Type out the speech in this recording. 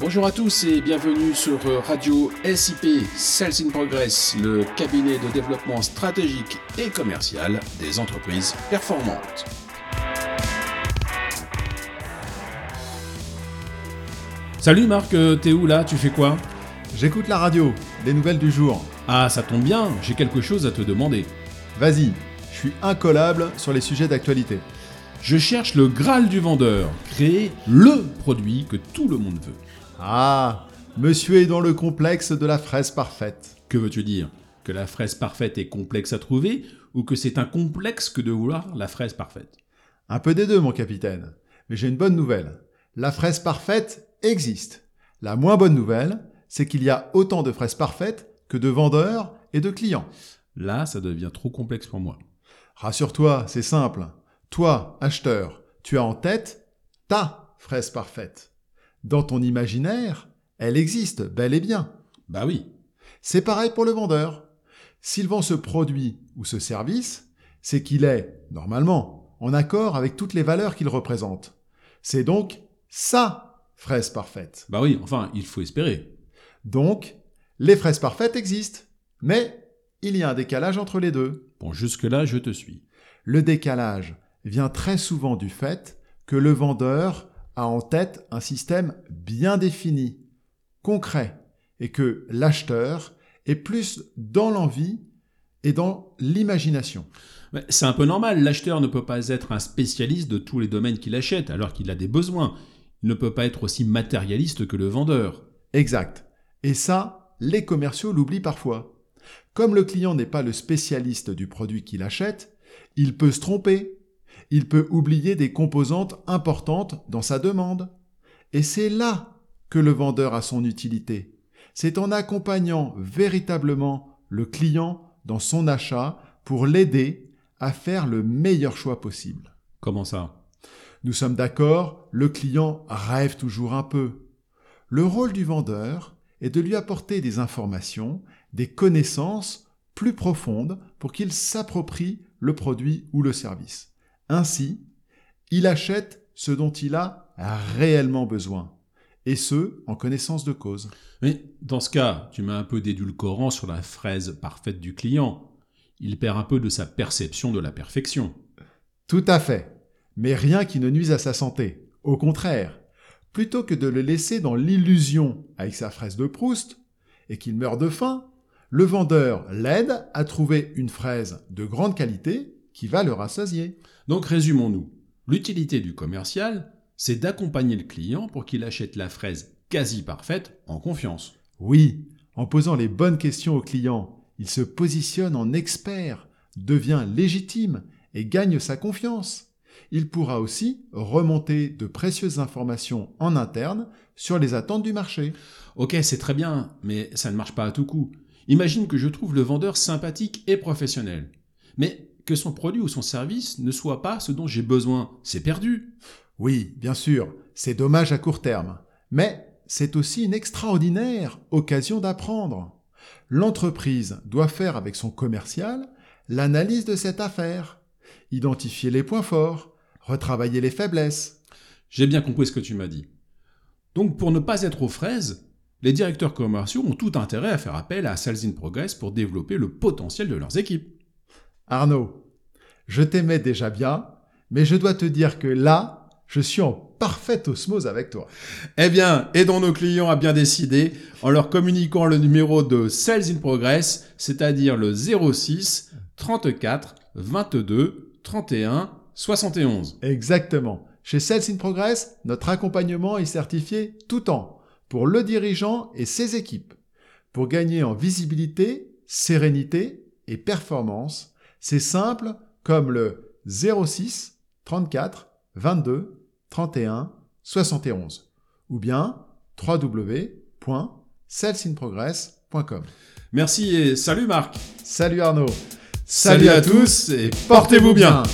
Bonjour à tous et bienvenue sur Radio SIP Sales in Progress, le cabinet de développement stratégique et commercial des entreprises performantes. Salut Marc, euh, t'es où là? Tu fais quoi? J'écoute la radio, des nouvelles du jour. Ah, ça tombe bien, j'ai quelque chose à te demander. Vas-y, je suis incollable sur les sujets d'actualité. Je cherche le Graal du vendeur, créer LE produit que tout le monde veut. Ah, monsieur est dans le complexe de la fraise parfaite. Que veux-tu dire? Que la fraise parfaite est complexe à trouver ou que c'est un complexe que de vouloir la fraise parfaite? Un peu des deux, mon capitaine. Mais j'ai une bonne nouvelle. La fraise parfaite existe. La moins bonne nouvelle, c'est qu'il y a autant de fraises parfaites que de vendeurs et de clients. Là, ça devient trop complexe pour moi. Rassure-toi, c'est simple. Toi, acheteur, tu as en tête ta fraise parfaite. Dans ton imaginaire, elle existe bel et bien. Bah oui. C'est pareil pour le vendeur. S'il vend ce produit ou ce service, c'est qu'il est, normalement, en accord avec toutes les valeurs qu'il représente. C'est donc sa fraise parfaite. Bah oui, enfin, il faut espérer. Donc, les fraises parfaites existent. Mais il y a un décalage entre les deux. Bon, jusque-là, je te suis. Le décalage vient très souvent du fait que le vendeur a en tête un système bien défini, concret, et que l'acheteur est plus dans l'envie et dans l'imagination. C'est un peu normal, l'acheteur ne peut pas être un spécialiste de tous les domaines qu'il achète alors qu'il a des besoins. Il ne peut pas être aussi matérialiste que le vendeur. Exact. Et ça, les commerciaux l'oublient parfois. Comme le client n'est pas le spécialiste du produit qu'il achète, il peut se tromper. Il peut oublier des composantes importantes dans sa demande. Et c'est là que le vendeur a son utilité. C'est en accompagnant véritablement le client dans son achat pour l'aider à faire le meilleur choix possible. Comment ça? Nous sommes d'accord, le client rêve toujours un peu. Le rôle du vendeur est de lui apporter des informations, des connaissances plus profondes pour qu'il s'approprie le produit ou le service. Ainsi, il achète ce dont il a réellement besoin, et ce, en connaissance de cause. Mais dans ce cas, tu m'as un peu d'édulcorant sur la fraise parfaite du client. Il perd un peu de sa perception de la perfection. Tout à fait, mais rien qui ne nuise à sa santé. Au contraire, plutôt que de le laisser dans l'illusion avec sa fraise de Proust, et qu'il meure de faim, le vendeur l'aide à trouver une fraise de grande qualité qui va le rassasier. Donc résumons-nous. L'utilité du commercial, c'est d'accompagner le client pour qu'il achète la fraise quasi parfaite en confiance. Oui, en posant les bonnes questions au client, il se positionne en expert, devient légitime et gagne sa confiance. Il pourra aussi remonter de précieuses informations en interne sur les attentes du marché. Ok, c'est très bien, mais ça ne marche pas à tout coup. Imagine que je trouve le vendeur sympathique et professionnel. Mais que son produit ou son service ne soit pas ce dont j'ai besoin, c'est perdu. Oui, bien sûr, c'est dommage à court terme, mais c'est aussi une extraordinaire occasion d'apprendre. L'entreprise doit faire avec son commercial l'analyse de cette affaire, identifier les points forts, retravailler les faiblesses. J'ai bien compris ce que tu m'as dit. Donc pour ne pas être aux fraises, les directeurs commerciaux ont tout intérêt à faire appel à Sales in Progress pour développer le potentiel de leurs équipes. Arnaud, je t'aimais déjà bien, mais je dois te dire que là, je suis en parfaite osmose avec toi. Eh bien, aidons nos clients à bien décider en leur communiquant le numéro de Sales in Progress, c'est-à-dire le 06 34 22 31 71. Exactement. Chez Sales in Progress, notre accompagnement est certifié tout temps pour le dirigeant et ses équipes. Pour gagner en visibilité, sérénité et performance, c'est simple comme le 06 34 22 31 71 ou bien www.salesinprogress.com. Merci et salut Marc. Salut Arnaud. Salut, à tous et portez-vous bien.